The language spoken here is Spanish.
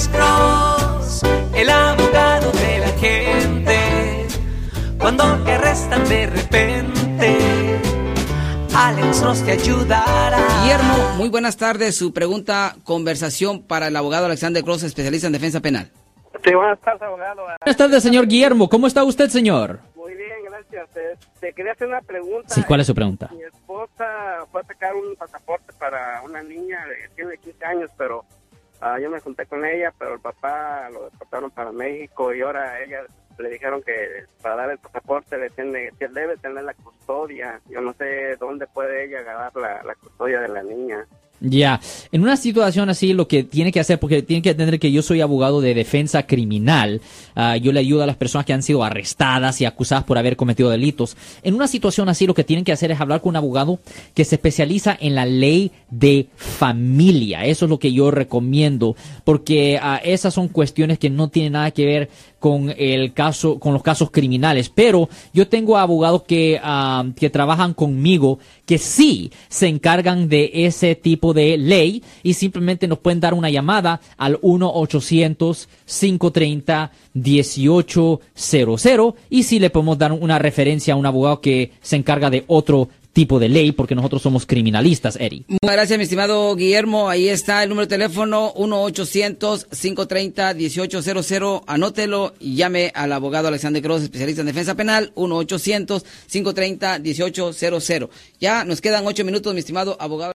Alex Cross, el abogado de la gente. Cuando te arrestan de repente, Alex Cross te ayudará. Guillermo, muy buenas tardes. Su pregunta, conversación para el abogado Alexander Cross, especialista en defensa penal. Sí, buenas tardes, abogado. Buenas tardes, señor Guillermo. ¿Cómo está usted, señor? Muy bien, gracias. Te, te quería hacer una pregunta. Sí, ¿cuál es su pregunta? Mi esposa fue a sacar un pasaporte para una niña de tiene 15 años, pero ah, yo me junté con ella, pero el papá lo deportaron para México y ahora ella le dijeron que para dar el pasaporte le tiene, que debe tener la custodia. Yo no sé dónde puede ella ganar la, la custodia de la niña. Ya, en una situación así lo que tiene que hacer, porque tiene que entender que yo soy abogado de defensa criminal, ah, yo le ayudo a las personas que han sido arrestadas y acusadas por haber cometido delitos. En una situación así lo que tienen que hacer es hablar con un abogado que se especializa en la ley de familia. Eso es lo que yo recomiendo, porque ah, esas son cuestiones que no tienen nada que ver con el caso, con los casos criminales. Pero yo tengo abogados que, ah, que trabajan conmigo que sí se encargan de ese tipo de ley y simplemente nos pueden dar una llamada al 1-800-530-1800 y sí le podemos dar una referencia a un abogado que se encarga de otro tipo de ley porque nosotros somos criminalistas, Eri. Muchas gracias, mi estimado Guillermo. Ahí está el número de teléfono 1-800-530-1800. Anótelo y llame al abogado Alexander Cross, especialista en defensa penal, 1-800-530-1800. Ya nos quedan ocho minutos, mi estimado abogado.